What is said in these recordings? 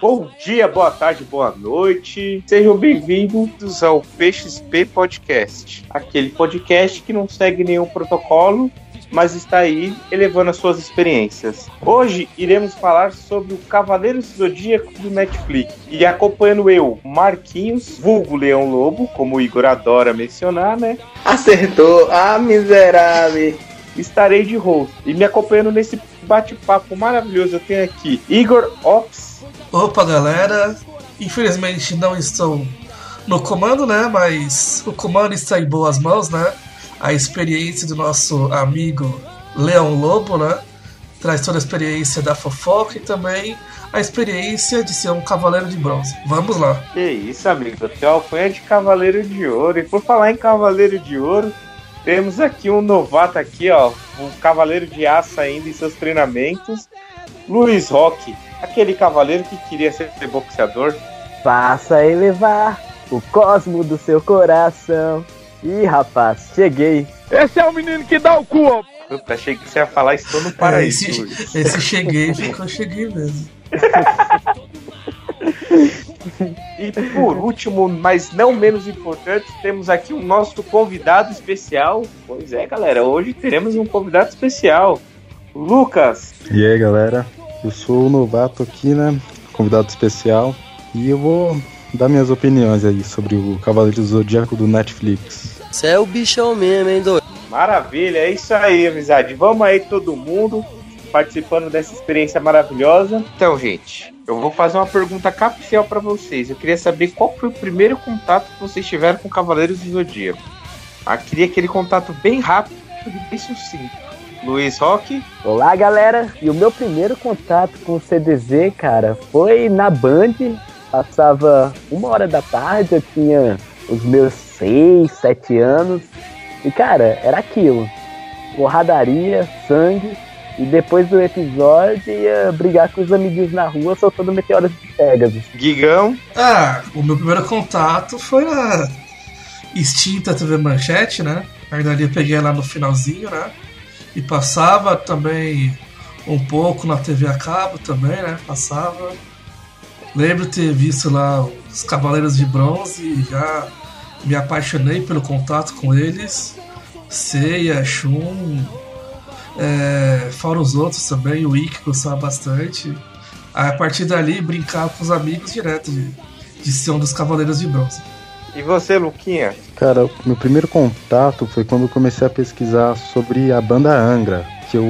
Bom dia, boa tarde, boa noite. Sejam bem-vindos ao PXP Podcast, aquele podcast que não segue nenhum protocolo, mas está aí elevando as suas experiências. Hoje iremos falar sobre o Cavaleiro Zodíaco do Netflix. E acompanhando eu, Marquinhos, vulgo Leão Lobo, como o Igor adora mencionar, né? Acertou, ah, miserável. Estarei de host. E me acompanhando nesse bate-papo maravilhoso, eu tenho aqui Igor Ops Opa, galera! Infelizmente não estou no comando, né? Mas o comando está em boas mãos, né? A experiência do nosso amigo Leão Lobo, né? Traz toda a experiência da fofoca e também a experiência de ser um cavaleiro de bronze. Vamos lá. Que isso, amigo. Você é alcunha de cavaleiro de ouro. E por falar em cavaleiro de ouro, temos aqui um novato aqui, ó. Um cavaleiro de aço ainda em seus treinamentos. Luiz Roque aquele cavaleiro que queria ser boxeador. Faça elevar o cosmo do seu coração. Ih, rapaz, cheguei. Esse é o menino que dá o cu, ó. Puta, achei que você ia falar estou no paraíso. É, esse, esse cheguei, ficou cheguei mesmo. e por último, mas não menos importante, temos aqui o nosso convidado especial. Pois é, galera, hoje teremos um convidado especial. Lucas. E aí, galera? Eu sou o novato aqui, né? Convidado especial. E eu vou dar minhas opiniões aí sobre o Cavaleiro Zodíaco do Netflix. Você é o bichão mesmo, hein, doido? Maravilha, é isso aí, amizade. Vamos aí, todo mundo, participando dessa experiência maravilhosa. Então, gente, eu vou fazer uma pergunta capcial para vocês. Eu queria saber qual foi o primeiro contato que vocês tiveram com Cavaleiros do Zodíaco. Ah, queria aquele contato bem rápido e bem sucinto. Luiz Roque. Olá, galera. E o meu primeiro contato com o CDZ, cara, foi na Band. Passava uma hora da tarde, eu tinha os meus seis, sete anos. E, cara, era aquilo. Porradaria, sangue. E depois do episódio ia brigar com os amiguinhos na rua soltando meteoros de Pegasus. Gigão. Ah, o meu primeiro contato foi na extinta TV Manchete, né? Ainda ali eu peguei lá no finalzinho, né? E passava também um pouco na TV a cabo também, né? Passava. Lembro ter visto lá os Cavaleiros de Bronze e já me apaixonei pelo contato com eles. Seiya, Shun, é, fora os outros também, o Ikki gostava bastante. Aí, a partir dali, brincava com os amigos direto de, de ser um dos Cavaleiros de Bronze. E você, Luquinha? Cara, meu primeiro contato foi quando eu comecei a pesquisar sobre a banda Angra, que eu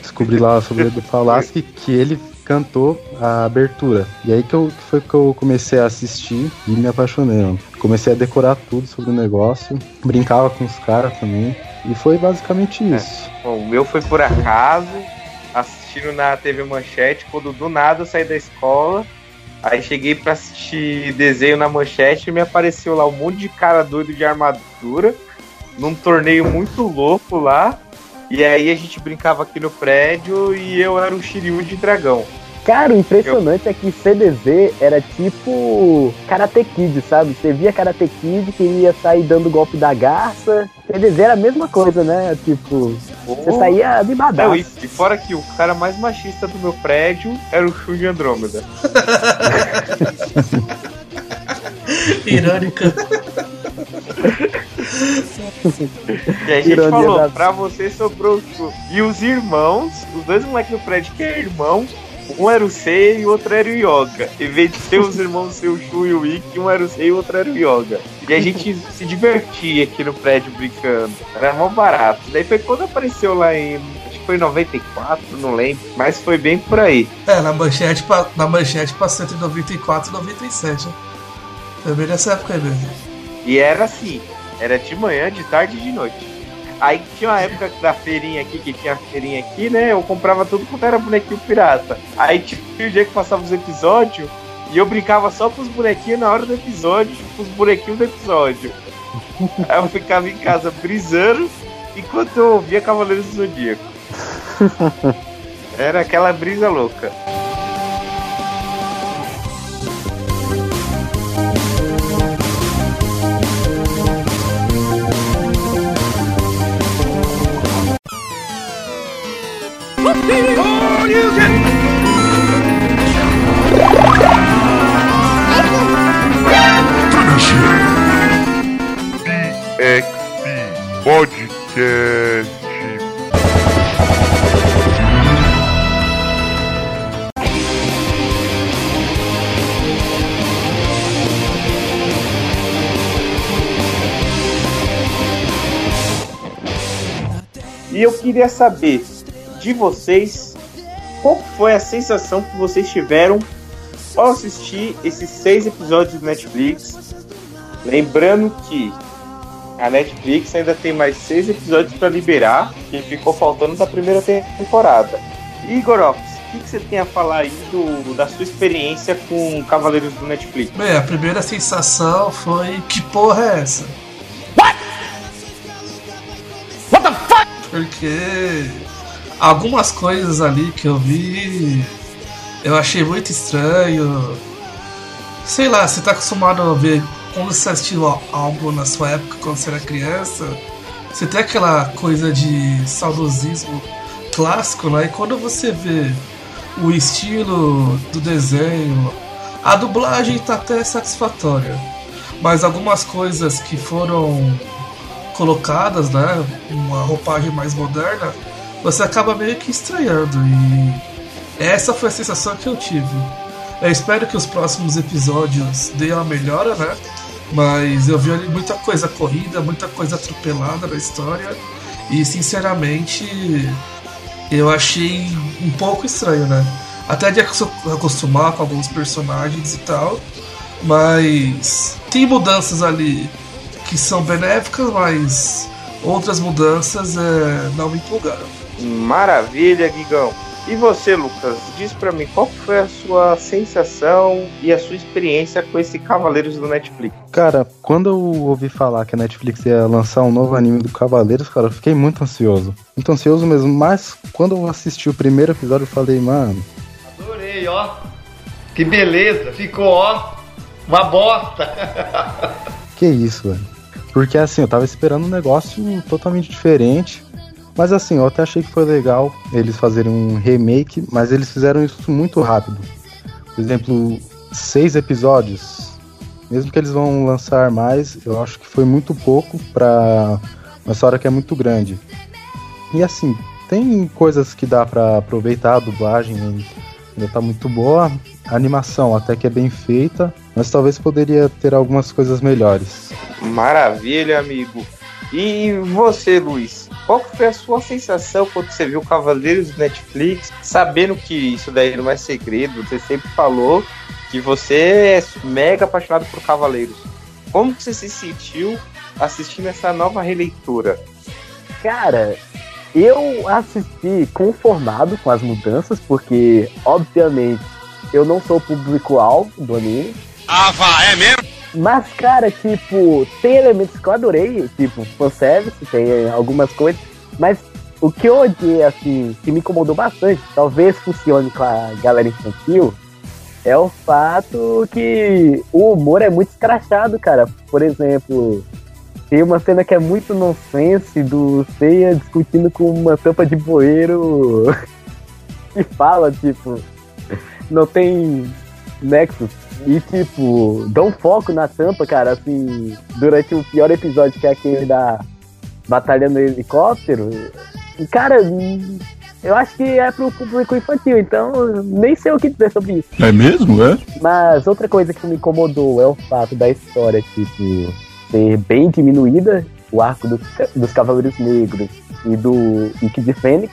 descobri lá sobre o Falaschi que ele cantou a abertura. E aí que, eu, que foi que eu comecei a assistir e me apaixonei. Comecei a decorar tudo sobre o negócio, brincava com os caras também. E foi basicamente é. isso. É. Bom, o meu foi por acaso, assistindo na TV Manchete, quando do nada eu saí da escola Aí cheguei pra assistir desenho na manchete e me apareceu lá um monte de cara doido de armadura, num torneio muito louco lá. E aí a gente brincava aqui no prédio e eu era um Shiryu de dragão. Cara, o impressionante eu... é que CDZ era tipo Karate Kid, sabe? Você via Karate Kid que ia sair dando golpe da garça. CDZ era a mesma coisa, né? Tipo, oh. você saía animadaço. Não, e, e fora que o cara mais machista do meu prédio era o Shun de Andrômeda. Irônica. e a gente Ironia falou, da... pra você sobrou o E os irmãos, os dois moleques do prédio que é irmão, um era o Sei e o outro era o Yoga. Em vez de ter os irmãos ser o Shu e o Ikki, um era o Sei e o outro era o Yoga. E a gente se divertia aqui no prédio brincando. Era mó barato. Daí foi quando apareceu lá em. Acho que foi em 94, não lembro. Mas foi bem por aí. É, na manchete, na manchete passou entre 94 e 97. Foi bem nessa época aí mesmo. E era assim: era de manhã, de tarde e de noite. Aí tinha uma época da feirinha aqui, que tinha a feirinha aqui, né? Eu comprava tudo quanto era bonequinho pirata. Aí tinha o dia que passava os episódios e eu brincava só com os bonequinhos na hora do episódio, com os bonequinhos do episódio. Aí eu ficava em casa brisando enquanto eu ouvia Cavaleiros do Zodíaco. Era aquela brisa louca. E eu queria saber de vocês qual foi a sensação que vocês tiveram ao assistir esses seis episódios do Netflix. Lembrando que a Netflix ainda tem mais seis episódios para liberar, que ficou faltando da primeira temporada. Igor Ops, o que, que, você tem a falar aí do, da sua experiência com Cavaleiros do Netflix? Bem, a primeira sensação foi: que porra é essa? porque algumas coisas ali que eu vi eu achei muito estranho. Sei lá, você tá acostumado a ver quando você assistiu algo na sua época, quando você era criança, você tem aquela coisa de saudosismo clássico, né? E quando você vê o estilo do desenho, a dublagem tá até satisfatória. Mas algumas coisas que foram colocadas, né, uma roupagem mais moderna, você acaba meio que estranhando e essa foi a sensação que eu tive. Eu espero que os próximos episódios deem uma melhora, né? Mas eu vi ali muita coisa corrida, muita coisa atropelada na história e sinceramente eu achei um pouco estranho, né? Até de acostumar com alguns personagens e tal, mas tem mudanças ali que são benéficas, mas outras mudanças é, não me empolgaram. Maravilha, Guigão. E você, Lucas, diz para mim qual foi a sua sensação e a sua experiência com esse Cavaleiros do Netflix? Cara, quando eu ouvi falar que a Netflix ia lançar um novo anime do Cavaleiros, cara, eu fiquei muito ansioso. Muito ansioso mesmo, mas quando eu assisti o primeiro episódio, eu falei, mano. Adorei, ó. Que beleza, ficou, ó, uma bosta. que isso, velho. Porque assim, eu tava esperando um negócio totalmente diferente. Mas assim, eu até achei que foi legal eles fazerem um remake, mas eles fizeram isso muito rápido. Por exemplo, seis episódios. Mesmo que eles vão lançar mais, eu acho que foi muito pouco para uma história que é muito grande. E assim, tem coisas que dá para aproveitar, a dublagem ainda tá muito boa, a animação até que é bem feita, mas talvez poderia ter algumas coisas melhores. Maravilha, amigo. E você, Luiz? Qual foi a sua sensação quando você viu Cavaleiros do Netflix, sabendo que isso daí não é segredo, você sempre falou que você é mega apaixonado por Cavaleiros. Como você se sentiu assistindo essa nova releitura? Cara, eu assisti conformado com as mudanças, porque, obviamente, eu não sou o público-alvo do anime. Ah, vá, é mesmo? Mas, cara, tipo, tem elementos que eu adorei, tipo, fanservice, tem algumas coisas, mas o que eu odiei, assim, que me incomodou bastante, talvez funcione com a galera infantil, é o fato que o humor é muito escrachado, cara. Por exemplo, tem uma cena que é muito nonsense do Seiya discutindo com uma tampa de bueiro e fala, tipo, não tem nexus e, tipo, um foco na tampa, cara, assim, durante o pior episódio, que é aquele da Batalha no Helicóptero. E, cara, eu acho que é pro público infantil, então nem sei o que dizer sobre isso. É mesmo, é? Mas outra coisa que me incomodou é o fato da história, tipo, ser bem diminuída, o arco do, dos Cavaleiros Negros e do Ike de Fênix,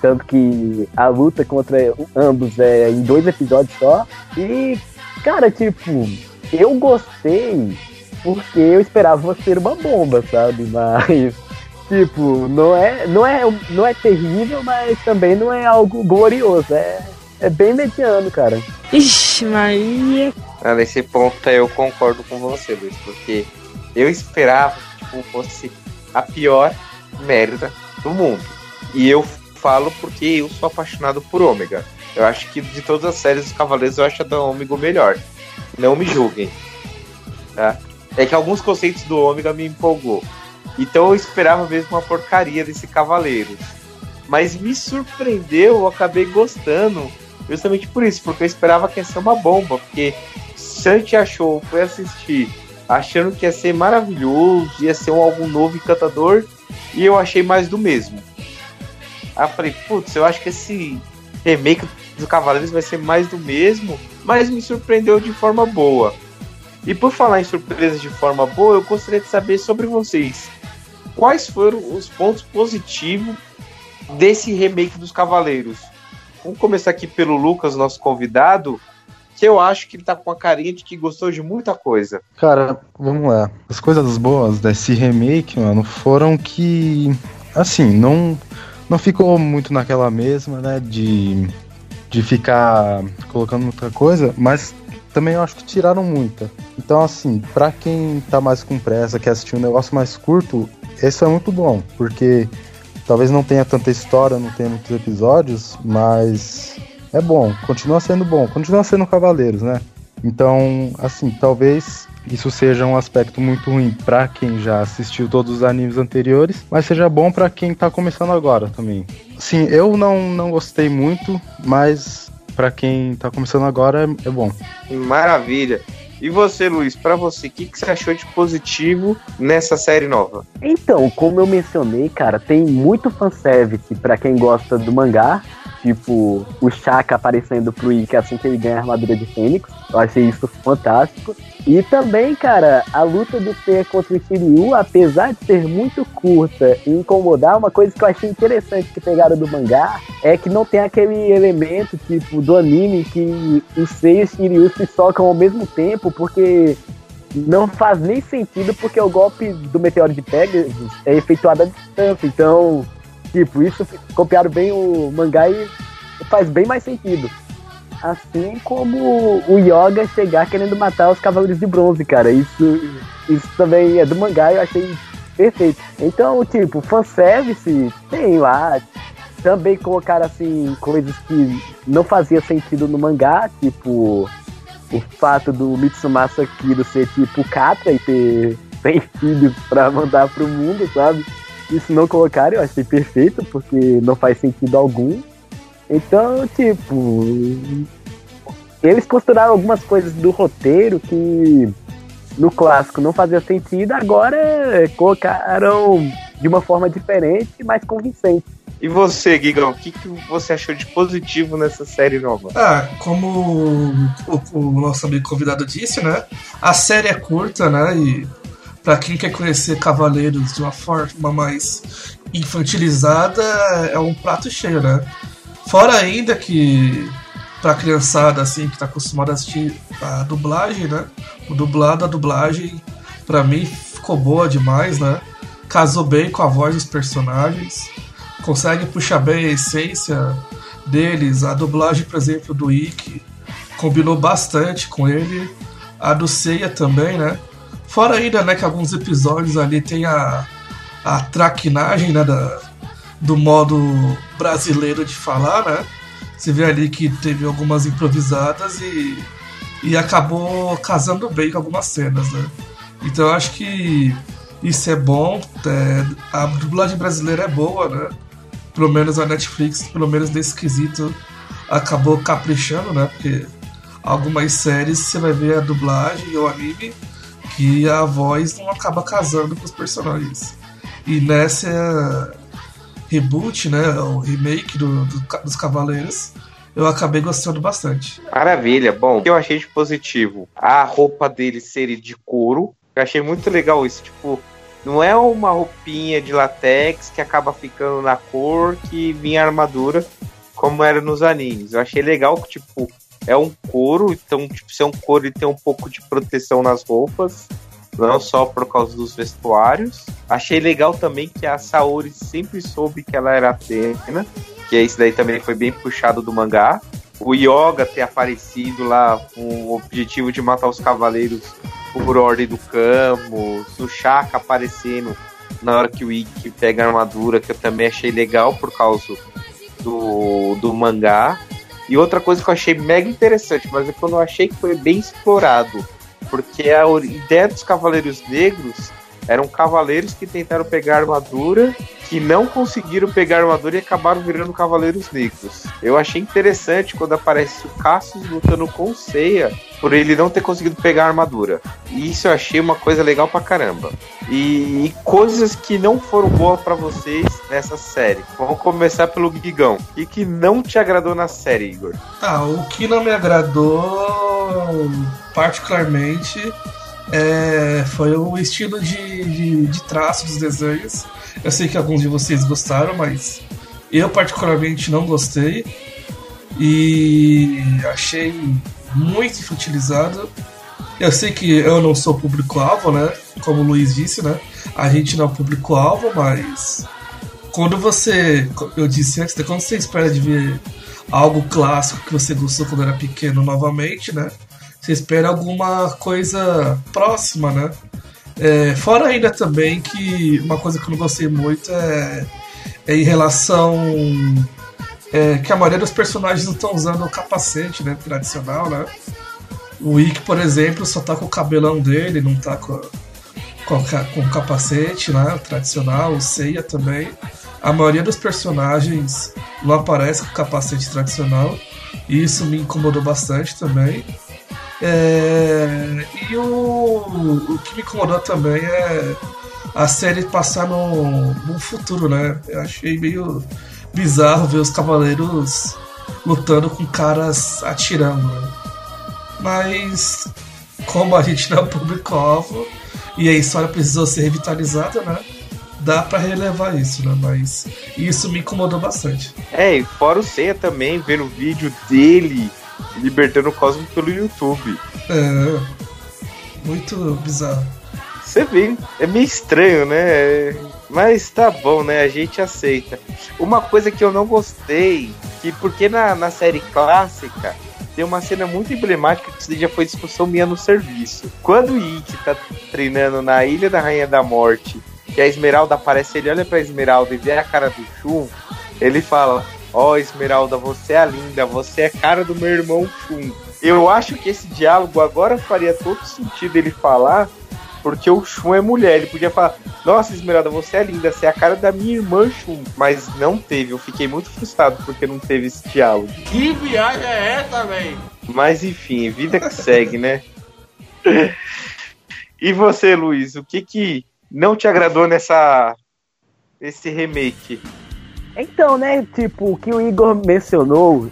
tanto que a luta contra ambos é em dois episódios só. E, Cara, tipo, eu gostei porque eu esperava ser uma bomba, sabe? Mas, tipo, não é, não é, não é terrível, mas também não é algo glorioso. É, é bem mediano, cara. Ixi, Maria. Ah, nesse ponto eu concordo com você, Luiz, porque eu esperava que tipo, fosse a pior merda do mundo. E eu falo porque eu sou apaixonado por Ômega. Eu acho que de todas as séries dos Cavaleiros, eu acho a da Ômega melhor. Não me julguem. Tá? É que alguns conceitos do Ômega me empolgou. Então eu esperava mesmo uma porcaria desse Cavaleiros. Mas me surpreendeu, eu acabei gostando. Justamente por isso, porque eu esperava que ia ser uma bomba. Porque gente achou, foi assistir achando que ia ser maravilhoso, ia ser um álbum novo e encantador, e eu achei mais do mesmo. Aí eu falei, putz, eu acho que esse remake do Cavaleiros vai ser mais do mesmo, mas me surpreendeu de forma boa. E por falar em surpresas de forma boa, eu gostaria de saber sobre vocês. Quais foram os pontos positivos desse remake dos Cavaleiros? Vamos começar aqui pelo Lucas, nosso convidado, que eu acho que ele tá com a carinha de que gostou de muita coisa. Cara, vamos lá. As coisas boas desse remake, mano, foram que. Assim, não. Não ficou muito naquela mesma, né? De. De ficar colocando muita coisa, mas também eu acho que tiraram muita. Então, assim, para quem tá mais com pressa, quer assistir um negócio mais curto, esse é muito bom, porque talvez não tenha tanta história, não tenha muitos episódios, mas é bom, continua sendo bom, continua sendo Cavaleiros, né? Então, assim, talvez isso seja um aspecto muito ruim para quem já assistiu todos os animes anteriores, mas seja bom para quem tá começando agora também. Sim, eu não, não gostei muito, mas para quem tá começando agora é, é, bom. Maravilha. E você, Luiz, para você, o que, que você achou de positivo nessa série nova? Então, como eu mencionei, cara, tem muito fanservice para quem gosta do mangá, tipo o Shaka aparecendo pro Ikki assim que ele ganha a armadura de Fênix. Eu achei isso fantástico. E também, cara, a luta do Seiya contra o Shiryu, apesar de ser muito curta e incomodar, uma coisa que eu achei interessante que pegaram do mangá é que não tem aquele elemento, tipo, do anime que o Seiya e o Shiryu se socam ao mesmo tempo, porque não faz nem sentido, porque o golpe do meteoro de Pegasus é efetuado à distância. Então, Tipo, isso copiaram bem o mangá e faz bem mais sentido. Assim como o Yoga chegar querendo matar os Cavaleiros de Bronze, cara. Isso, isso também é do mangá eu achei perfeito. Então, tipo, fanservice tem lá. Também colocaram, assim, coisas que não fazia sentido no mangá, tipo o fato do Mitsumasa Kiro ser tipo Katra e ter 100 filhos pra mandar pro mundo, sabe? isso não colocaram, eu achei perfeito, porque não faz sentido algum. Então, tipo. Eles costuraram algumas coisas do roteiro que no clássico não fazia sentido, agora colocaram de uma forma diferente, mais convincente. E você, Gigão, o que, que você achou de positivo nessa série nova? Ah, como o, o, nosso amigo convidado disse, né? A série é curta, né? E para quem quer conhecer Cavaleiros de uma forma mais infantilizada, é um prato cheio, né? Fora ainda que pra criançada assim que tá acostumada a assistir a dublagem, né? O dublado, a dublagem, para mim ficou boa demais, né? Casou bem com a voz dos personagens, consegue puxar bem a essência deles. A dublagem, por exemplo, do Ikki combinou bastante com ele. A do Seiya também, né? Fora ainda, né, que alguns episódios ali tem a, a traquinagem, né, da, do modo brasileiro de falar, né? Você vê ali que teve algumas improvisadas e, e acabou casando bem com algumas cenas, né? Então eu acho que isso é bom. É, a dublagem brasileira é boa, né? Pelo menos a Netflix, pelo menos nesse quesito, acabou caprichando, né? Porque algumas séries você vai ver a dublagem ou anime que a voz não acaba casando com os personagens. E nessa reboot, né, o remake do, do, dos Cavaleiros, eu acabei gostando bastante. Maravilha. Bom, o que eu achei de positivo? A roupa dele ser de couro. Eu achei muito legal isso. Tipo, não é uma roupinha de latex que acaba ficando na cor que vinha a armadura, como era nos animes. Eu achei legal que, tipo, é um couro, então, tipo, se é um couro, ele tem um pouco de proteção nas roupas, não só por causa dos vestuários. Achei legal também que a Saori sempre soube que ela era Atena, que isso daí também foi bem puxado do mangá. O Yoga ter aparecido lá com o objetivo de matar os cavaleiros por ordem do Camus, o Shaka aparecendo na hora que o Ikki pega a armadura, que eu também achei legal por causa do, do mangá. E outra coisa que eu achei mega interessante, mas é que eu não achei que foi bem explorado, porque a ideia dos Cavaleiros Negros Eram cavaleiros que tentaram pegar armadura, que não conseguiram pegar armadura e acabaram virando cavaleiros negros. Eu achei interessante quando aparece o Cassius lutando com o Seiya, por ele não ter conseguido pegar a armadura. E isso eu achei uma coisa legal pra caramba. E, e coisas que não foram boas para vocês nessa série. Vamos começar pelo Gigão. O que não te agradou na série, Igor? Ah, o que não me agradou particularmente é, foi o estilo de, de, de traço dos desenhos. Eu sei que alguns de vocês gostaram, mas eu particularmente não gostei. E achei muito infantilizado. Eu sei que eu não sou público-alvo, né? Como o Luiz disse, né? A gente não é público-alvo, mas quando você. Eu disse antes, né? quando você espera de ver algo clássico que você gostou quando era pequeno novamente, né? Você espera alguma coisa próxima, né? É, fora ainda também que uma coisa que eu não gostei muito é, é em relação é, que a maioria dos personagens não estão usando o capacete, né? Tradicional, né? O Ikki, por exemplo, só tá com o cabelão dele, não tá com, com, com o capacete, né? Tradicional, o Seiya também. A maioria dos personagens não aparece com capacete tradicional. E isso me incomodou bastante também. É, e o, o que me incomodou também é a série passar no, no futuro, né? Eu achei meio bizarro ver os cavaleiros lutando com caras atirando. Né? Mas como a gente não é público-alvo e a história precisou ser revitalizada, né? Dá para relevar isso, né? Mas isso me incomodou bastante. É, e fora o Seiya também, ver o vídeo dele libertando o Cosmo pelo YouTube. É. Muito bizarro. Você vê, é meio estranho, né? Mas tá bom, né? A gente aceita. Uma coisa que eu não gostei, que porque na, na série clássica tem uma cena muito emblemática que isso já foi discussão minha no serviço. Quando o Ikki tá treinando na Ilha da Rainha da Morte, que a Esmeralda aparece, ele olha pra Esmeralda e vê a cara do Shun, ele fala: Ó, oh, Esmeralda, você é linda, você é cara do meu irmão Shun. Eu acho que esse diálogo agora faria todo sentido ele falar, porque o Shun é mulher. Ele podia falar: Nossa, Esmeralda, você é linda, você é a cara da minha irmã Shun. Mas não teve. Eu fiquei muito frustrado porque não teve esse diálogo. Que viagem é essa, velho? Mas enfim, vida que segue, né? e você, Luiz, o que que não te agradou nessa esse remake? Então, né, tipo, o que o Igor mencionou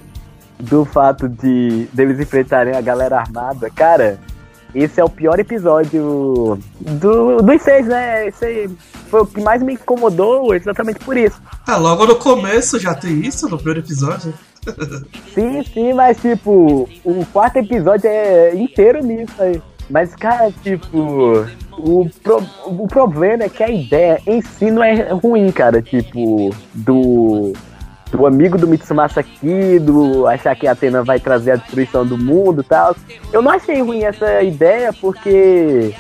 do fato de deles enfrentarem a galera armada, cara, esse é o pior episódio do, dos seis, né? Esse foi o que mais me incomodou exatamente por isso. Ah, logo no começo já tem isso no primeiro episódio. sim, sim, mas tipo, o quarto episódio é inteiro nisso aí. Mas, cara, tipo, o, pro, o problema é que a ideia em si não é ruim, cara. Tipo, do, do amigo do Mitsumasa do achar que a Atena vai trazer a destruição do mundo e tal. Eu não achei ruim essa ideia, porque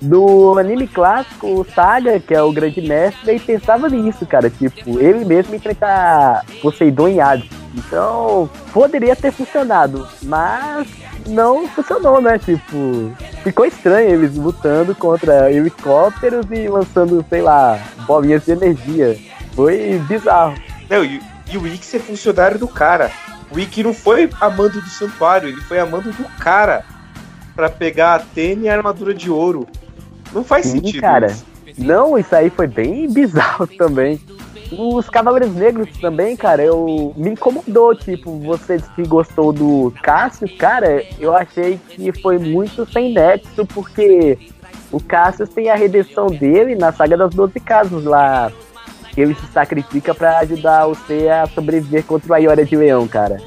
do anime clássico, o Saga, que é o grande mestre, ele pensava nisso, cara. Tipo, ele mesmo enfrentar Poseidon e Hades. Então, poderia ter funcionado, mas não funcionou, né? Tipo, ficou estranho eles lutando contra helicópteros e lançando, sei lá, bolinhas de energia. Foi bizarro. Não, e, e o Ikki é funcionário do cara. O Ikki não foi amando do santuário, ele foi amando do cara para pegar a Tênia e a armadura de ouro. Não faz Sim, sentido. cara. Isso. Não, isso aí foi bem bizarro também. Os Cavaleiros Negros também, cara, eu me incomodou, tipo, você que gostou do Cássio, cara, eu achei que foi muito sem nexo, porque o Cássio tem a redenção dele na saga das Doze Casas lá. Ele se sacrifica para ajudar você a sobreviver contra o Aioria de Leão, cara.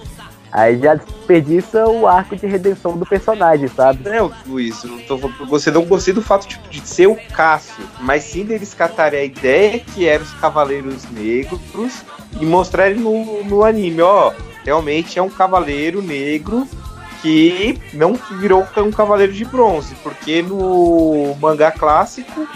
Aí já desperdiça o arco de redenção do personagem, sabe? É, Luiz, não tô, você não gostei do fato tipo, de ser o Cássio, mas sim deles catarem a ideia que eram os Cavaleiros Negros e mostrarem no, no anime, ó, realmente é um Cavaleiro Negro que não virou um Cavaleiro de Bronze, porque no mangá clássico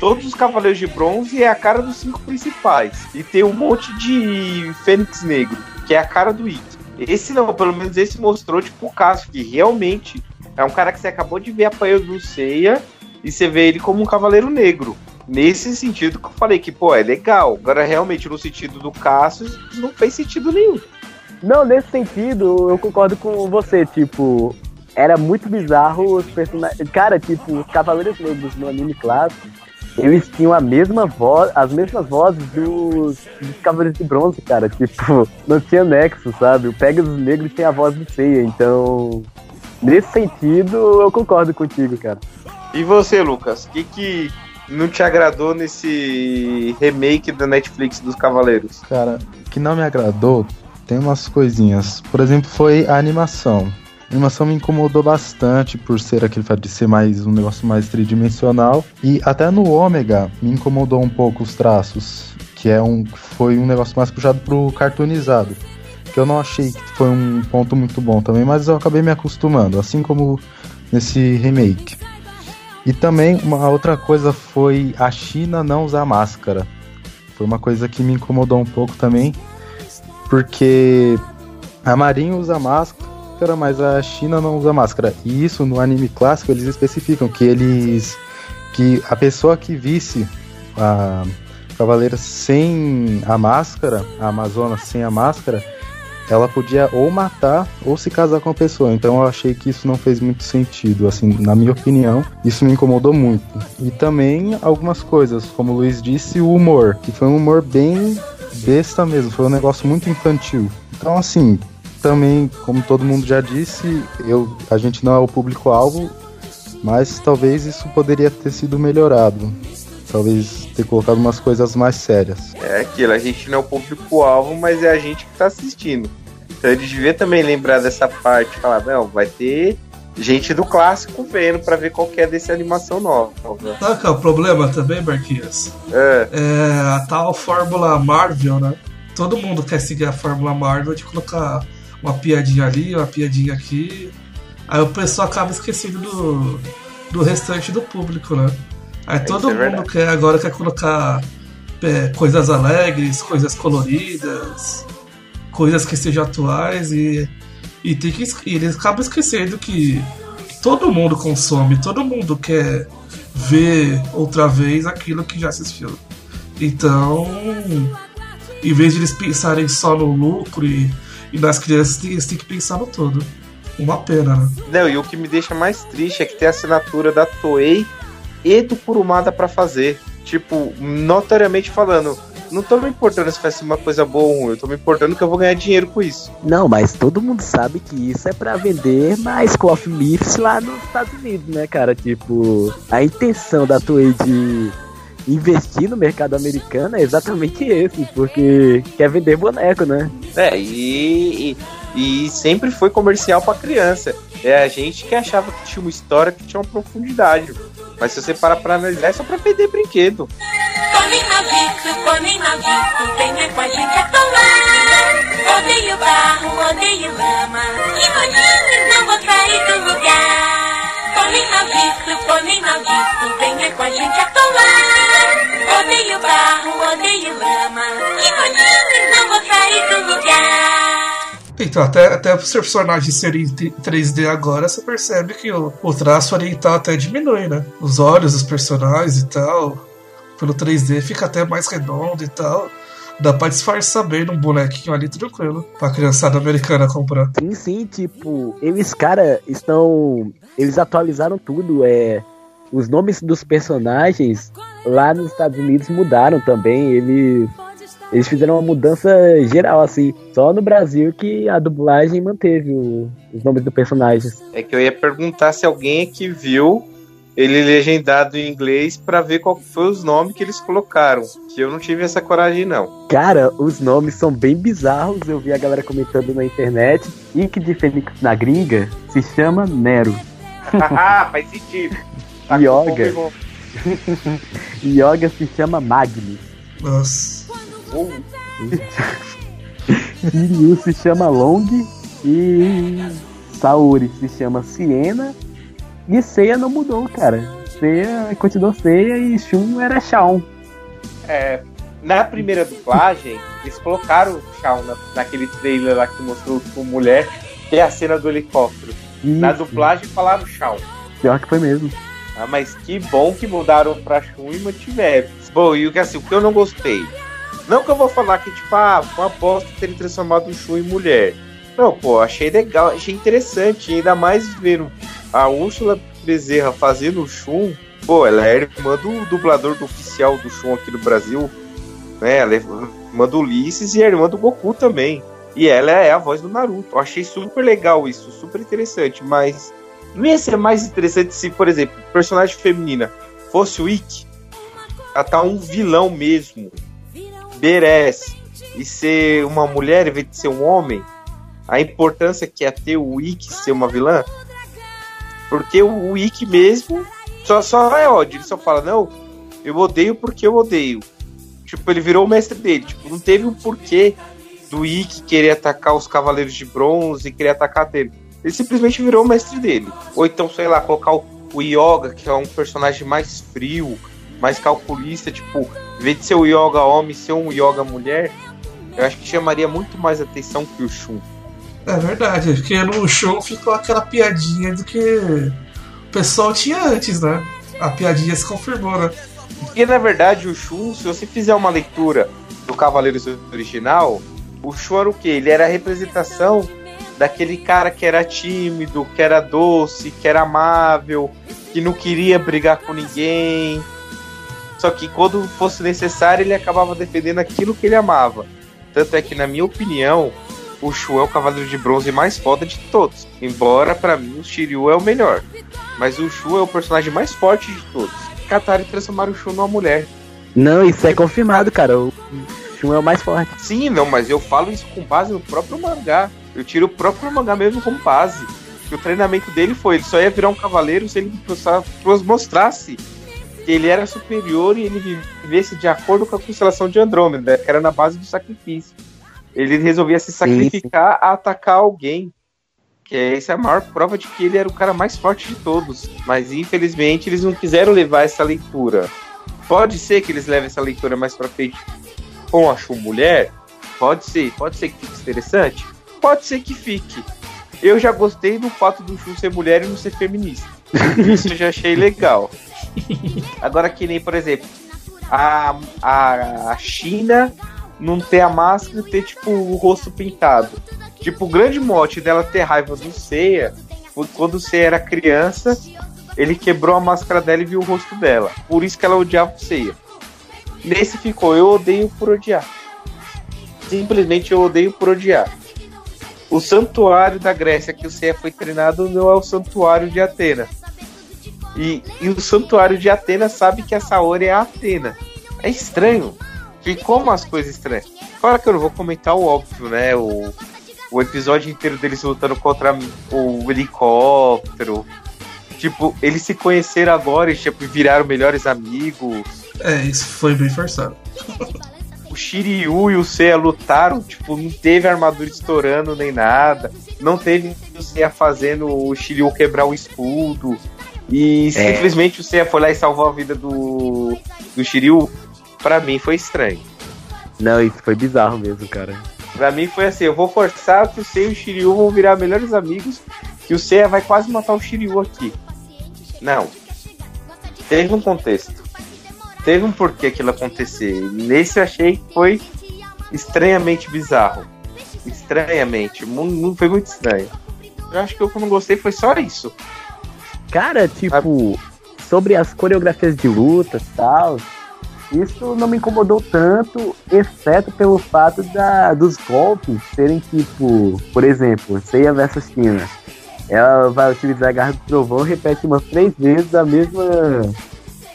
todos os Cavaleiros de Bronze é a cara dos cinco principais. E tem um monte de Fênix Negro, que é a cara do Ikki. Esse não, pelo menos esse mostrou, tipo, o caso, que realmente é um cara que você acabou de ver apanhando do Seiya e você vê ele como um cavaleiro negro. Nesse sentido que eu falei que, pô, é legal. Agora, realmente, no sentido do Cassius, não fez sentido nenhum. Não, nesse sentido, eu concordo com você, tipo, era muito bizarro os personagens. Cara, tipo, os Cavaleiros Negros no anime clássico, eles tinham a mesma voz, as mesmas vozes dos, dos Cavaleiros de Bronze, cara. Tipo, não tinha nexo, sabe? O Pegasus Negro tem a voz do Seiya, então. Nesse sentido, eu concordo contigo, cara. E você, Lucas? O que, que não te agradou nesse remake da Netflix dos Cavaleiros? Cara, o que não me agradou tem umas coisinhas. Por exemplo, foi a animação. A animação me incomodou bastante por ser aquele fato de ser mais um negócio mais tridimensional. E até no Ômega me incomodou um pouco os traços. Que é um, foi um negócio mais puxado pro cartoonizado. Que eu não achei que foi um ponto muito bom também, mas eu acabei me acostumando, assim como nesse remake. E também uma outra coisa foi a China não usar máscara. Foi uma coisa que me incomodou um pouco também, porque a Marinha usa máscara, mas a China não usa máscara. E isso no anime clássico eles especificam que eles que a pessoa que visse a Cavaleira sem a máscara, a Amazona sem a máscara, ela podia ou matar ou se casar com a pessoa. Então eu achei que isso não fez muito sentido, assim, na minha opinião, isso me incomodou muito. E também algumas coisas, como o Luiz disse, o humor, que foi um humor bem besta mesmo, foi um negócio muito infantil. Então assim, também, como todo mundo já disse, eu a gente não é o público alvo, mas talvez isso poderia ter sido melhorado. Talvez ter colocado umas coisas mais sérias. É aquilo, a gente não é o público-alvo, mas é a gente que tá assistindo. Então ele devia também lembrar dessa parte, falar, não, vai ter gente do clássico vendo para ver qual que é dessa animação nova. Sabe que é o problema também, Marquinhos? É. é a tal fórmula Marvel, né? Todo mundo quer seguir a fórmula Marvel de colocar uma piadinha ali, uma piadinha aqui. Aí o pessoal acaba esquecendo do, do restante do público, né? Aí todo é mundo quer agora quer colocar é, coisas alegres, coisas coloridas, coisas que sejam atuais e, e, tem que, e eles acabam esquecendo que todo mundo consome, todo mundo quer ver outra vez aquilo que já assistiu. Então, em vez de eles pensarem só no lucro e, e nas crianças, eles têm que pensar no todo. Uma pena, né? Não, e o que me deixa mais triste é que tem a assinatura da Toei e do Kurumada para fazer. Tipo, notoriamente falando, não tô me importando se vai ser uma coisa boa ou ruim, eu tô me importando que eu vou ganhar dinheiro com isso. Não, mas todo mundo sabe que isso é para vender mais Cloth Myths lá nos Estados Unidos, né, cara? Tipo, a intenção da Toei de investir no mercado americano é exatamente esse, porque quer vender boneco, né? É, e, e, e sempre foi comercial para criança. É a gente que achava que tinha uma história que tinha uma profundidade. Mas se você parar pra analisar, é só pra vender brinquedo. Come Navito, come Navito, venha com a gente atolar. Odeio barro, odeio lama, e rodinhos não vou sair do lugar. Come Navito, come Navito, venha com a gente atolar. Então, até, até os personagens serem 3D agora, você percebe que o, o traço oriental até diminui, né? Os olhos dos personagens e tal, pelo 3D fica até mais redondo e tal. Dá pra disfarçar bem num bonequinho ali tranquilo, pra criançada americana comprar. Sim, sim, tipo, eles, cara, estão. Eles atualizaram tudo, é. Os nomes dos personagens lá nos Estados Unidos mudaram também. Eles eles fizeram uma mudança geral, assim. Só no Brasil que a dublagem manteve o, os nomes dos personagens. É que eu ia perguntar se alguém aqui viu ele legendado em inglês para ver qual foi os nomes que eles colocaram. Que eu não tive essa coragem, não. Cara, os nomes são bem bizarros. Eu vi a galera comentando na internet. Ink de Fênix na gringa se chama Nero. Haha, faz sentido. Tá Yoga. Yoga se chama Magnus. Nossa. Kiryu se chama Long e Saori se chama Siena e Seiya não mudou, cara. Seiya continuou Seiya e Shun era Shawn. É, na primeira dublagem, eles colocaram o Shawn na, naquele trailer lá que mostrou com mulher, que é a cena do helicóptero. Isso. Na dublagem falaram Shawn. Pior que foi mesmo. Ah, mas que bom que mudaram pra Shun e mantiveram. Bom, e o que assim, o que eu não gostei? Não que eu vou falar que, tipo, ah, uma aposta terem transformado o Shun em mulher. Não, pô, achei legal, achei interessante. Ainda mais ver a Úrsula Bezerra fazendo o Shun. Pô, ela é irmã do dublador do oficial do Shun aqui no Brasil. Né? Ela é irmã do Ulisses e é irmã do Goku também. E ela é a voz do Naruto. Eu achei super legal isso, super interessante, mas não ia ser mais interessante se, por exemplo, personagem feminina fosse o Ikki, ela tá um vilão mesmo, merece, e ser uma mulher em vez de ser um homem, a importância que é ter o Ikki ser uma vilã, porque o Ikki mesmo só, só é ódio, ele só fala, não, eu odeio porque eu odeio. Tipo, ele virou o mestre dele, tipo, não teve um porquê do Ikki querer atacar os Cavaleiros de Bronze querer atacar dele. Ele simplesmente virou o mestre dele. Ou então, sei lá, colocar o, o Yoga, que é um personagem mais frio, mais calculista, tipo, em vez de ser o Yoga homem, ser um Yoga mulher, eu acho que chamaria muito mais atenção que o Shun. É verdade, porque no Shun ficou aquela piadinha do que o pessoal tinha antes, né? A piadinha se confirmou, né? E na verdade o Shun, se você fizer uma leitura do Cavaleiros original, o Shun era o quê? Ele era a representação daquele cara que era tímido, que era doce, que era amável, que não queria brigar com ninguém. Só que quando fosse necessário, ele acabava defendendo aquilo que ele amava. Tanto é que, na minha opinião, o Shu é o cavaleiro de bronze mais foda de todos. Embora, para mim, o Shiryu é o melhor. Mas o Shu é o personagem mais forte de todos. Katari transformaram o Shu numa mulher. Não, isso é confirmado, cara. O Shun é o mais forte. Sim, não, mas eu falo isso com base no próprio mangá. Eu tiro o próprio mangá mesmo como base. O treinamento dele foi, ele só ia virar um cavaleiro se ele mostrasse que ele era superior e ele vivesse de acordo com a constelação de Andrômeda, que era na base do sacrifício. Ele resolvia se sacrificar a atacar alguém. Que essa é a maior prova de que ele era o cara mais forte de todos. Mas infelizmente eles não quiseram levar essa leitura. Pode ser que eles levem essa leitura mais pra frente com a Shun mulher? Pode ser, pode ser que fique interessante. Pode ser que fique. Eu já gostei do fato do Shun ser mulher e não ser feminista. Isso eu já achei legal. Agora que nem, por exemplo, a, a, China não ter a máscara e ter, tipo, o rosto pintado. Tipo, o grande mote dela ter raiva do Seiya foi quando o Seiya era criança, ele quebrou a máscara dela e viu o rosto dela. Por isso que ela odiava o Seiya. Nesse ficou, eu odeio por odiar. Simplesmente eu odeio por odiar. O santuário da Grécia que o Seiya foi treinado não é o santuário de Atena. E, e o santuário de Atena sabe que a Saori é a Atena. É estranho. Ficou umas coisas estranhas. Fora que eu não vou comentar o óbvio, né? O, o episódio inteiro deles lutando contra o helicóptero. Tipo, eles se conheceram agora e tipo, viraram melhores amigos. É, isso foi bem forçado. o Shiryu e o Seiya lutaram, tipo, não teve armadura estourando nem nada. Não teve o Seiya fazendo o Shiryu quebrar o escudo. E é. simplesmente o Seiya foi lá e salvou a vida do, do Shiryu. Pra mim foi estranho. Não, isso foi bizarro mesmo, cara. Pra mim foi assim, eu vou forçar que o Seiya e o Shiryu vão virar melhores amigos, que o Seiya vai quase matar o Shiryu aqui. Não. Teve um contexto. Teve um porquê aquilo acontecer. Nesse eu achei que foi estranhamente bizarro. Estranhamente. Foi muito estranho. Eu acho que o que eu não gostei foi só isso. Cara, tipo, sobre as coreografias de luta e tal, isso não me incomodou tanto, exceto pelo fato da, dos golpes serem tipo, por exemplo, Seiya versus China. Ela vai utilizar a garra do trovão repete umas três vezes a mesma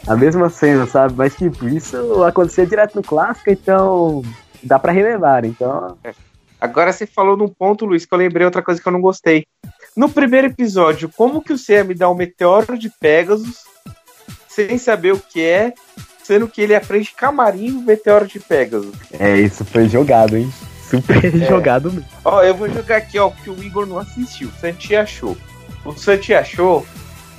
a mesma cena, sabe? Mas tipo, isso acontecia direto no clássico, então dá para relevar, então. Agora você falou num ponto, Luiz, que eu lembrei outra coisa que eu não gostei. No primeiro episódio, como que o Seiya me dá um meteoro de Pegasus sem saber o que é, sendo que ele aprende camarim o meteoro de Pegasus? É, isso foi jogado, hein? Super é. jogado mesmo. Ó, eu vou jogar aqui, ó, porque o Igor não assistiu. O Santi achou. O Santi achou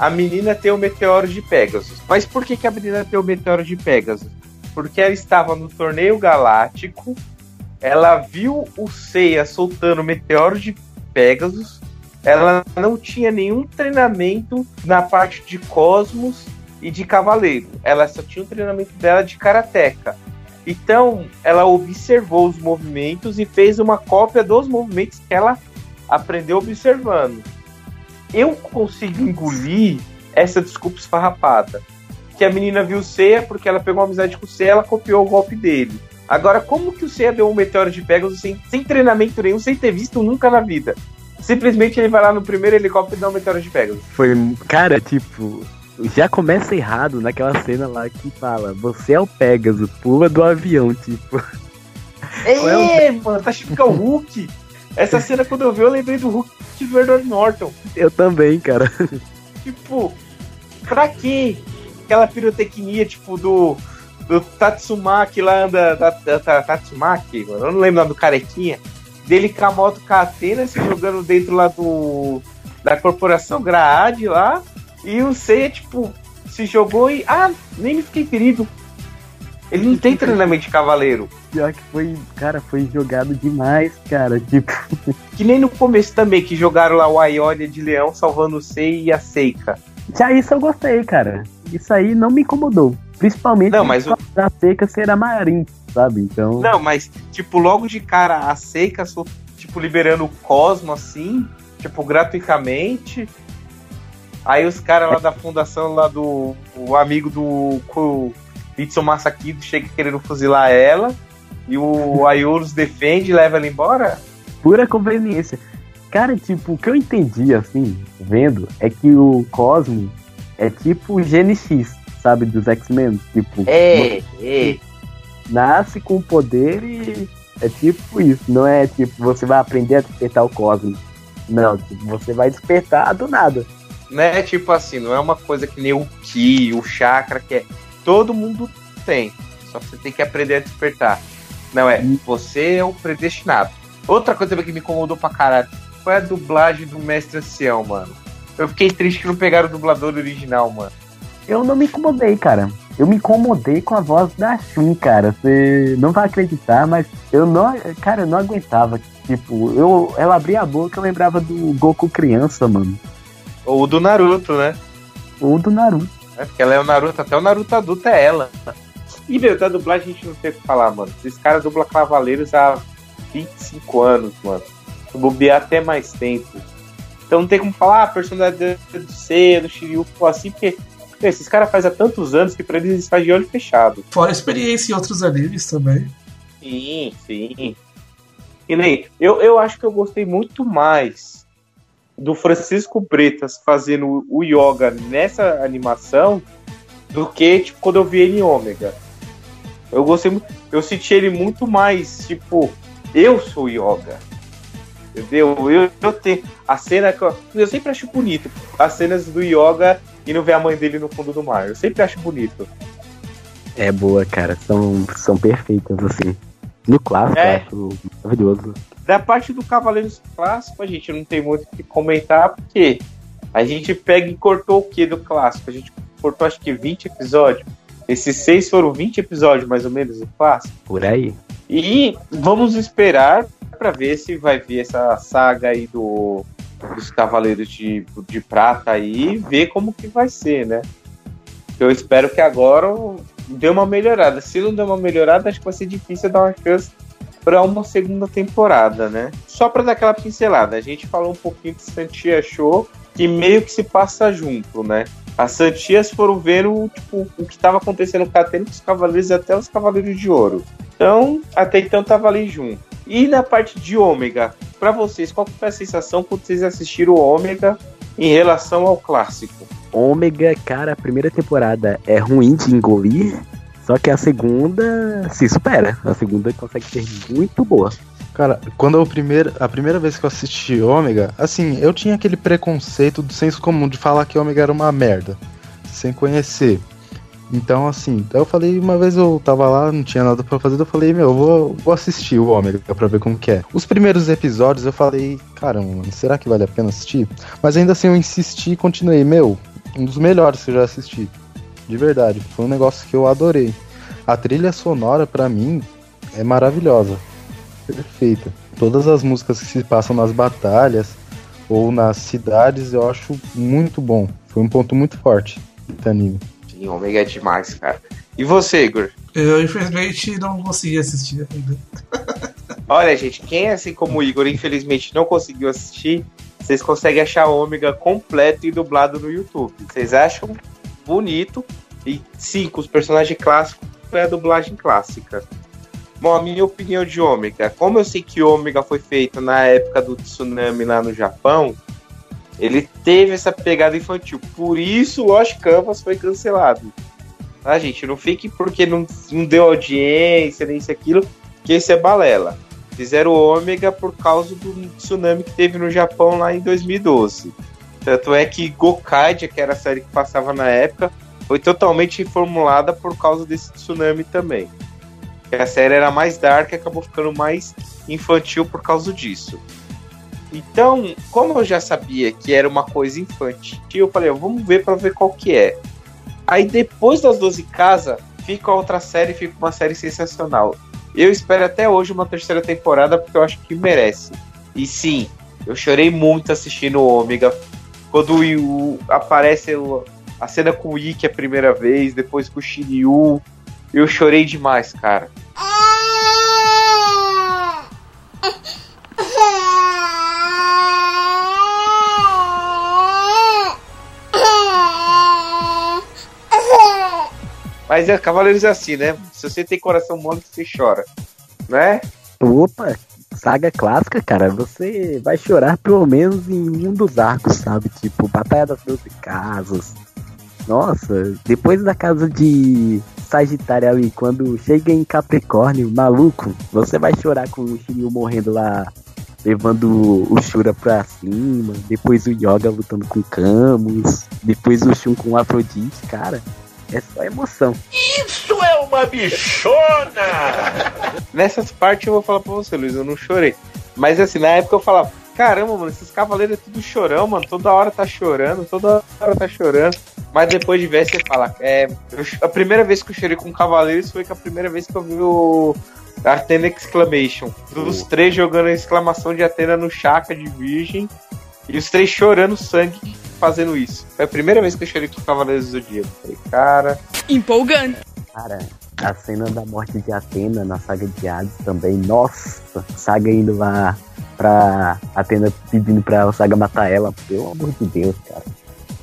a menina tem o meteoro de Pegasus. Mas por que, que a menina tem o meteoro de Pegasus? Porque ela estava no torneio galáctico, ela viu o Seiya soltando meteoro de Pegasus ela não tinha nenhum treinamento na parte de Cosmos e de Cavaleiro. Ela só tinha o treinamento dela de Karateka. Então, ela observou os movimentos e fez uma cópia dos movimentos que ela aprendeu observando. Eu consigo engolir essa desculpa esfarrapada. Que a menina viu o Seiya porque ela pegou uma amizade com o Seiya ela copiou o golpe dele. Agora, como que o Seiya deu um meteoro de Pegasus sem, sem treinamento nenhum, sem ter visto nunca na vida? Simplesmente ele vai lá no primeiro helicóptero e dá um meteoro de Pegasus. Foi, cara, tipo, já começa errado naquela cena lá que fala: Você é o Pegasus, pula do avião, tipo. É, é mano, tá achando que é o Hulk. Essa cena, quando eu vi, eu lembrei do Hulk do Edward Norton. Eu também, cara. Tipo, pra quê? Aquela pirotecnia, tipo, do, do Tatsumaki lá anda. Da, da, da, Tatsumaki, mano, eu não lembro nome do carequinha. Dele com a moto Catena se jogando dentro lá do. Da corporação Graad lá. E o Seiya, tipo, se jogou e. Ah, nem me fiquei ferido. Ele não tem treinamento de cavaleiro. Pior que foi, cara, foi jogado demais, cara. Tipo. Que nem no começo também, que jogaram lá o Aiolia de leão salvando o Sei e a Seika. Já isso eu gostei, cara. Isso aí não me incomodou. Principalmente não, mas o... a Seika ser a Marin, sabe? Então. Não, mas, tipo, logo de cara, a Seika, tipo, liberando o Cosmo assim, tipo, gratuitamente. Aí os caras lá da fundação, lá do. O amigo do. O Itsu Masakido chega querendo fuzilar ela. E o Ayurus defende e leva ela embora? Pura conveniência. Cara, tipo, o que eu entendi, assim, vendo, é que o Cosmo é tipo o GNX, sabe, dos X-Men. Tipo, é, é. nasce com poder e é tipo isso. Não é tipo, você vai aprender a despertar o Cosmo. Não, tipo, você vai despertar do nada não é tipo assim, não é uma coisa que nem o Ki, o chakra, que é. Todo mundo tem. Só você tem que aprender a despertar. Não é, você é o predestinado. Outra coisa que me incomodou pra caralho foi a dublagem do Mestre Ancião, mano. Eu fiquei triste que não pegaram o dublador original, mano. Eu não me incomodei, cara. Eu me incomodei com a voz da Shun, cara. Você não vai acreditar, mas eu não. Cara, eu não aguentava. Tipo, eu, ela abria a boca eu lembrava do Goku criança, mano. Ou do Naruto, né? Ou do Naruto. É, porque ela é o Naruto, até o Naruto adulto é ela. E, meu, da dublagem a gente não tem o que falar, mano. Esses caras dublam Cavaleiros há 25 anos, mano. Bobear até mais tempo. Então não tem como falar, ah, a personalidade do C, do Shiryu, assim, porque esses caras fazem há tantos anos que pra eles faz de olho fechado. Fora experiência em outros animes também. Sim, sim. E nem, eu, eu acho que eu gostei muito mais do Francisco Bretas fazendo o yoga nessa animação do que tipo, quando eu vi ele em Ômega. Eu gostei muito, eu senti ele muito mais tipo, eu sou yoga. Entendeu? Eu, eu tenho a cena que eu, eu sempre acho bonito, as cenas do yoga e não ver a mãe dele no fundo do mar. Eu sempre acho bonito. É boa, cara. São, são perfeitas, assim. No clássico, é. acho maravilhoso. Da parte do Cavaleiros Clássico, a gente não tem muito o que comentar, porque a gente pega e cortou o que do clássico? A gente cortou acho que 20 episódios. Esses seis foram 20 episódios, mais ou menos, do clássico. Por aí. E vamos esperar para ver se vai vir essa saga aí do, dos Cavaleiros de, de Prata aí, ver como que vai ser, né? Eu espero que agora dê uma melhorada. Se não der uma melhorada, acho que vai ser difícil dar uma chance para uma segunda temporada, né? Só para dar aquela pincelada, a gente falou um pouquinho de Santia Show, que meio que se passa junto, né? As Santias foram vendo tipo, o que estava acontecendo com a com os Cavaleiros até os Cavaleiros de Ouro. Então, até então tava ali junto. E na parte de Ômega, para vocês, qual foi a sensação quando vocês assistiram o Ômega em relação ao clássico? Ômega, cara, a primeira temporada é ruim de engolir, só que a segunda se supera. A segunda consegue ser muito boa. Cara, quando eu primeiro, a primeira vez que eu assisti Ômega, assim, eu tinha aquele preconceito do senso comum de falar que Ômega era uma merda, sem conhecer. Então, assim, eu falei, uma vez eu tava lá, não tinha nada para fazer, eu falei, meu, eu vou, vou assistir o Ômega pra ver como que é. Os primeiros episódios eu falei, caramba, será que vale a pena assistir? Mas ainda assim eu insisti e continuei, meu, um dos melhores que eu já assisti de verdade. Foi um negócio que eu adorei. A trilha sonora, para mim, é maravilhosa. Perfeita. Todas as músicas que se passam nas batalhas, ou nas cidades, eu acho muito bom. Foi um ponto muito forte do anime. Sim, Ômega é demais, cara. E você, Igor? Eu, infelizmente, não consegui assistir ainda. Olha, gente, quem é assim como o Igor, infelizmente, não conseguiu assistir, vocês conseguem achar o Ômega completo e dublado no YouTube. Vocês acham bonito e sim, com os personagens clássicos foi a dublagem clássica. Bom, a minha opinião de Ômega, como eu sei que Ômega foi feito na época do tsunami lá no Japão, ele teve essa pegada infantil. Por isso Lost Canvas foi cancelado. Tá, gente? Não fique porque não, não deu audiência, nem isso aquilo, que esse é balela. Fizeram Ômega por causa do tsunami que teve no Japão lá em 2012. Tanto é que Gokaidia, que era a série que passava na época, foi totalmente reformulada por causa desse tsunami também. A série era mais dark e acabou ficando mais infantil por causa disso. Então, como eu já sabia que era uma coisa infantil, eu falei, vamos ver para ver qual que é. Aí depois das 12 casas, fica outra série, fica uma série sensacional. Eu espero até hoje uma terceira temporada porque eu acho que merece. E sim, eu chorei muito assistindo o Ômega. Quando o, aparece o, a cena com o Ikki a primeira vez, depois com o Shiryu, eu chorei demais, cara. Mas é, Cavaleiros é assim, né? Se você tem coração mole, você chora, né? Opa, saga clássica, cara, você vai chorar pelo menos em um dos arcos, sabe? Tipo, Batalha das Doze Casas. Nossa, depois da casa de Sagitário ali, quando chega em Capricórnio, maluco, você vai chorar com o Shiryu morrendo lá, levando o Shura pra cima, depois o Yoga lutando com Camus, depois o Shun com Afrodite, cara. É só emoção. Isso é uma bichona! Nessas partes eu vou falar pra você, Luiz, eu não chorei. Mas assim, na época eu falava, caramba, mano, esses cavaleiros é tudo chorão, mano. Toda hora tá chorando, toda hora tá chorando. Mas depois de ver, você fala, é. Eu, a primeira vez que eu chorei com cavaleiros foi que a primeira vez que eu vi o. Athena Exclamation. Dos três jogando a exclamação de Atena no Chaka de Virgem. E os três chorando sangue fazendo isso. Foi a primeira vez que eu chorei com Cavaleiros do Zodíaco. Falei, cara. Empolgante. Cara, a cena da morte de Atena na saga de Hades também, nossa, saga indo lá pra Atena pedindo pra Saga matar ela, pelo amor de Deus, cara.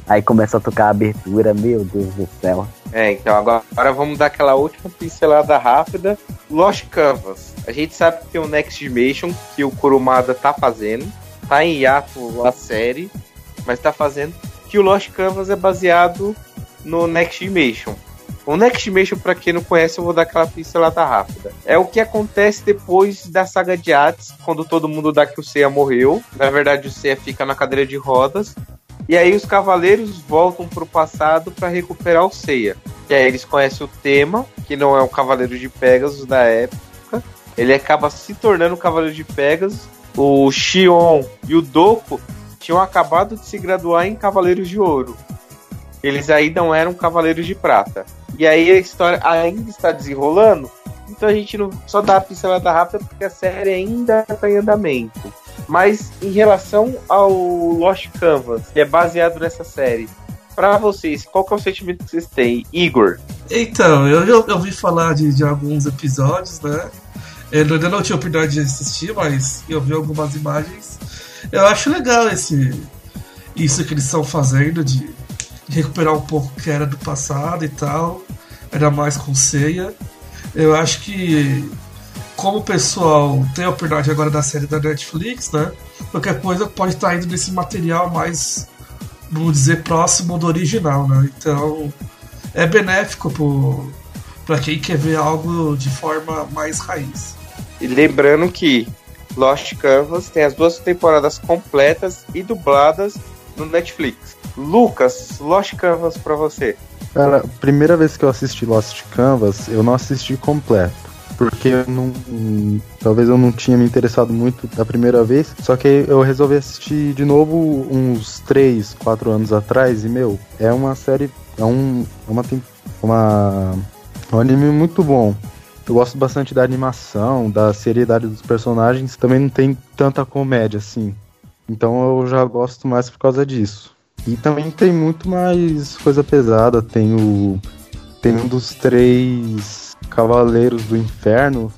Aí começa a tocar a abertura, meu Deus do céu. É, então agora, agora vamos dar aquela última pincelada rápida. Lost Canvas. A gente sabe que tem o Next Dimension que o Kurumada tá fazendo. Tá em hiato a série mas está fazendo, que o Lost Canvas é baseado no Next Dimension. O Next Dimension, para quem não conhece, eu vou dar aquela pincelada rápida. É o que acontece depois da saga de Hades, quando todo mundo dá que o Seiya morreu. Na verdade, o Seiya fica na cadeira de rodas. E aí os cavaleiros voltam para o passado para recuperar o Seiya. E aí eles conhecem o tema, que não é o Cavaleiro de Pegasus da época. Ele acaba se tornando o Cavaleiro de Pegasus. O Xion e o Doku tinham acabado de se graduar em Cavaleiros de Ouro. Eles aí não eram Cavaleiros de Prata. E aí a história ainda está desenrolando, então a gente não só dá a pincelada rápida porque a série ainda está em andamento. Mas em relação ao Lost Canvas, que é baseado nessa série, para vocês, qual que é o sentimento que vocês têm? Igor? Então, eu, eu ouvi falar de, de alguns episódios, né? Eu ainda não tinha oportunidade de assistir, mas eu vi algumas imagens eu acho legal esse isso que eles estão fazendo de, recuperar um pouco que era do passado e tal, ainda mais com ceia. Eu acho que como o pessoal tem a oportunidade agora da série da Netflix, né? Qualquer coisa pode estar indo nesse material mais, vamos dizer, próximo do original, né? Então é benéfico para quem quer ver algo de forma mais raiz. E lembrando que Lost Canvas tem as duas temporadas completas e dubladas no Netflix. Lucas, Lost Canvas para você. Cara, primeira vez que eu assisti Lost Canvas, eu não assisti completo. Porque eu não. Talvez eu não tinha me interessado muito da primeira vez. Só que eu resolvi assistir de novo uns 3, 4 anos atrás. E, meu, é uma série. É um. É uma, uma, um anime muito bom. Eu gosto bastante da animação, da seriedade dos personagens. Também não tem tanta comédia assim. Então eu já gosto mais por causa disso. E também tem muito mais coisa pesada. Tem o. Tem um dos três Cavaleiros do Inferno,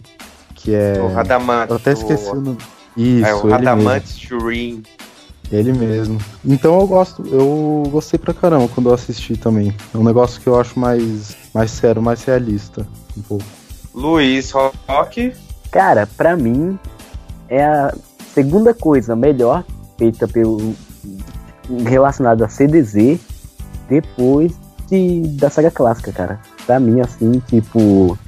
que é. O Radamant. Eu até esqueci o, o nome. Isso, é o ele Radamant mesmo. Shurin. Ele mesmo. Então eu gosto, eu gostei pra caramba quando eu assisti também. É um negócio que eu acho mais, mais sério, mais realista. Um pouco. Luiz Rock. Cara, pra mim é a segunda coisa melhor feita pelo relacionada a CDZ depois de, da saga clássica, cara. Pra mim, assim, tipo,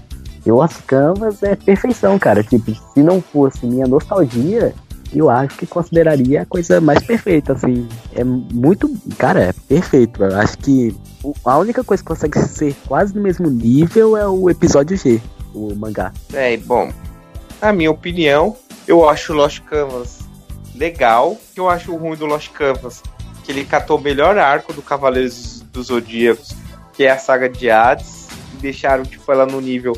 eu as Canvas é perfeição, cara. Tipo, se não fosse minha nostalgia, eu acho que consideraria a coisa mais perfeita, assim. É muito. Cara, é perfeito. Eu acho que a única coisa que consegue ser quase no mesmo nível é o episódio G, o mangá. É, bom, na minha opinião, eu acho Lost Canvas legal. Que eu acho ruim do Lost Canvas? Que ele catou o melhor arco do Cavaleiros dos Zodíacos, que é a saga de Hades, e deixaram tipo, ela no nível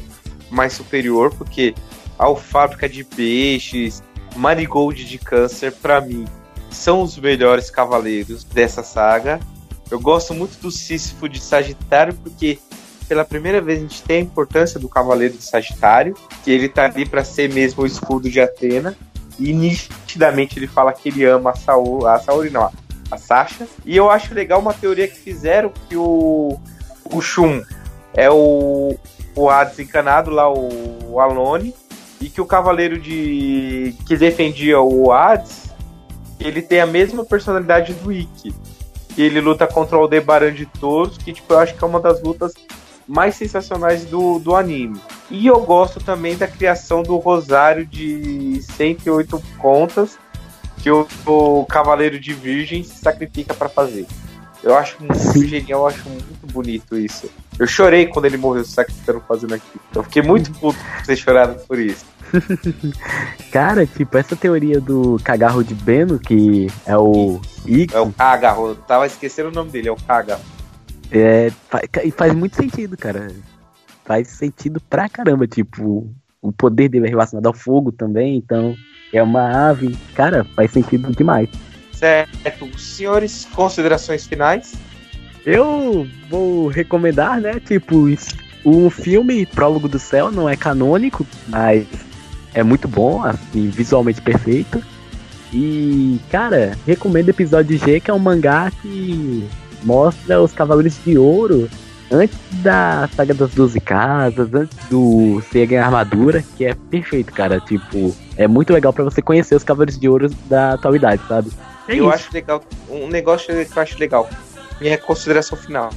mais superior, porque a Fábrica de Peixes, Marigold de Câncer, para mim, são os melhores cavaleiros dessa saga. Eu gosto muito do Sísifo de Sagitário, porque pela primeira vez a gente tem a importância do Cavaleiro de Sagitário, que ele tá ali para ser mesmo o escudo de Atena, e nitidamente ele fala que ele ama a Saori, a Saori não, a Sasha. E eu acho legal uma teoria que fizeram que o, o Shun é o, o Hades encanado lá, o, o Alone, e que o cavaleiro de que defendia o Hades, ele tem a mesma personalidade do Ikki. Ele luta contra o Aldebaran de Touros, que tipo, eu acho que é uma das lutas mais sensacionais do, do anime. E eu gosto também da criação do Rosário de 108 contas que o, o Cavaleiro de Virgem se sacrifica para fazer. Eu acho muito genial, eu acho muito bonito isso. Eu chorei quando ele morreu se sacrificando fazendo aquilo. Eu fiquei muito puto por ter chorado por isso. Cara, tipo, essa teoria do cagarro de Beno, que é o É o cagarro, eu tava esquecendo o nome dele, é o cagarro. É, faz, faz muito sentido, cara. Faz sentido pra caramba, tipo, o poder dele é relacionado ao fogo também, então é uma ave. Cara, faz sentido demais. Certo. Senhores, considerações finais? Eu vou recomendar, né? Tipo, um filme Prólogo do Céu não é canônico, mas é muito bom, assim, visualmente perfeito. E, cara, recomendo o episódio G, que é um mangá que mostra os Cavaleiros de Ouro antes da saga das 12 casas, antes do Seiya ganhar armadura, que é perfeito, cara. Tipo, é muito legal para você conhecer os Cavaleiros de Ouro da atualidade, sabe? É eu isso. acho legal, um negócio que eu acho legal, minha consideração final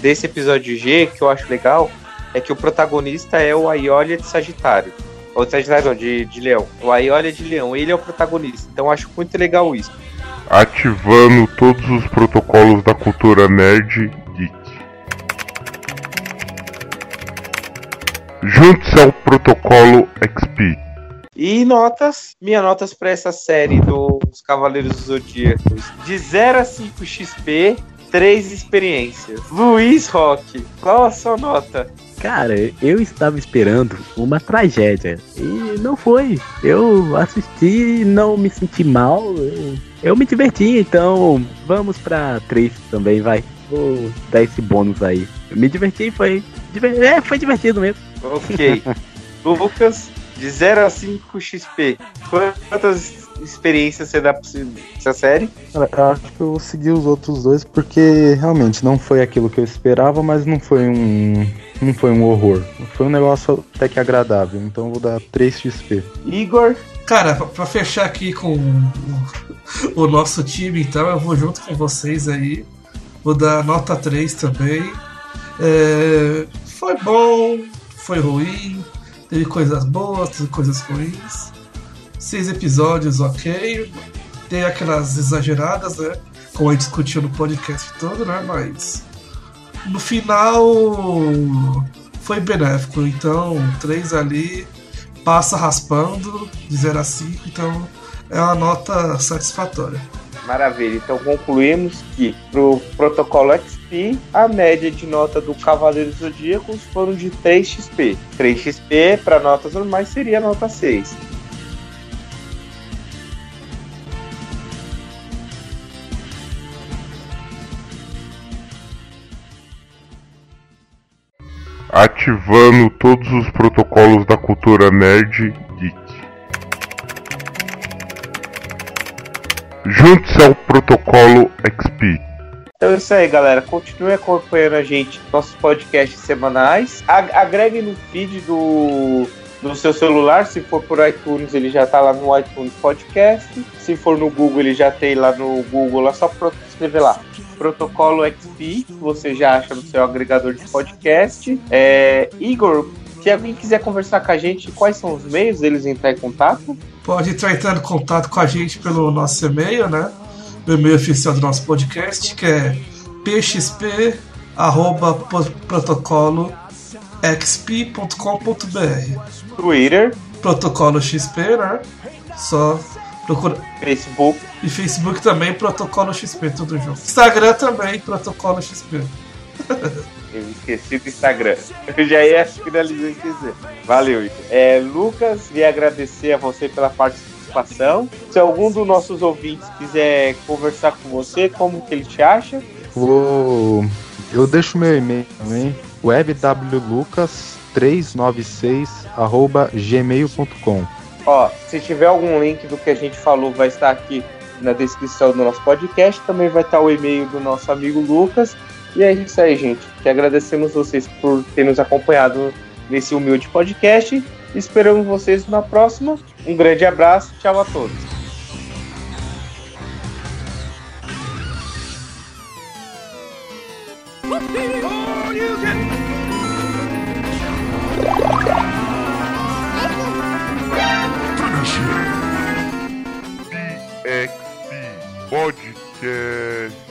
desse episódio G, que eu acho legal, é que o protagonista é o Aiolia de Sagitário. Ou de Sagitário não, de, de Leão. O Aiolia de Leão, ele é o protagonista. Então eu acho muito legal isso. Ativando todos os protocolos da cultura nerd geek. Junte-se ao protocolo XP. E notas, minhas notas para essa série dos Cavaleiros dos Zodíacos. De 0 a 5 XP, 3 experiências. Luiz Rock, qual a sua nota? Cara, eu estava esperando uma tragédia. E não foi. Eu assisti, não me senti mal. Eu, me diverti, então vamos pra 3 também, vai. Vou dar esse bônus aí. Eu me diverti, foi. É, foi divertido mesmo. Ok. Lucas, de 0 a 5 XP. Quantas experiências você dá pra essa série? Cara, eu acho que eu vou seguir os outros dois porque realmente não foi aquilo que eu esperava, mas não foi um. Não foi um horror. Foi um negócio até que agradável. Então eu vou dar 3 XP. Igor? Cara, pra, fechar aqui com o, o nosso time, então, eu vou junto com vocês aí. Vou dar nota 3 também. É, foi bom, foi ruim, teve coisas boas, teve coisas ruins. Seis episódios, ok. Tem aquelas exageradas, né? Como a gente discutiu no podcast todo, né? Mas no final foi benéfico. Então, três ali passa raspando de 0 a 5, então é uma nota satisfatória. Maravilha, então concluímos que pro protocolo XP a média de nota do Cavaleiro Zodíacos foram de 3 XP. 3 XP para notas normais seria nota 6. Ativando todos os protocolos da cultura nerd geek. Junte-se ao protocolo XP. Então é isso aí, galera. Continue acompanhando a gente, nossos podcasts semanais. Agregue no feed do, do seu celular. Se for por iTunes, ele já tá lá no iTunes Podcast. Se for no Google, ele já tem lá no Google. Lá só escrever lá. Protocolo XP, você já acha no seu agregador de podcast. É, Igor, se alguém quiser conversar com a gente, quais são os meios deles entrar em contato? Pode entrar em contato com a gente pelo nosso e-mail, né? O e-mail oficial do nosso podcast, que é pxp@protocoloxp.com.br. Twitter, protocolo XP, né? Só procura Facebook e Facebook também protocolo XP tudo junto. Instagram também protocolo XP. Eu esqueci do Instagram. Eu já ia finalizar e dizer. Valeu, É, Lucas, queria agradecer a você pela participação. Se algum dos nossos ouvintes quiser conversar com você, como que ele te acha? Vou... Eu deixo meu e-mail também, www.lucas396 gmail.com Ó, se tiver algum link do que a gente falou, vai estar aqui na descrição do nosso podcast. Também vai estar o e-mail do nosso amigo Lucas. E é isso aí, gente. Que agradecemos vocês por terem nos acompanhado nesse humilde podcast. Esperamos vocês na próxima. Um grande abraço. Tchau a todos. Oh, you get X Podcast.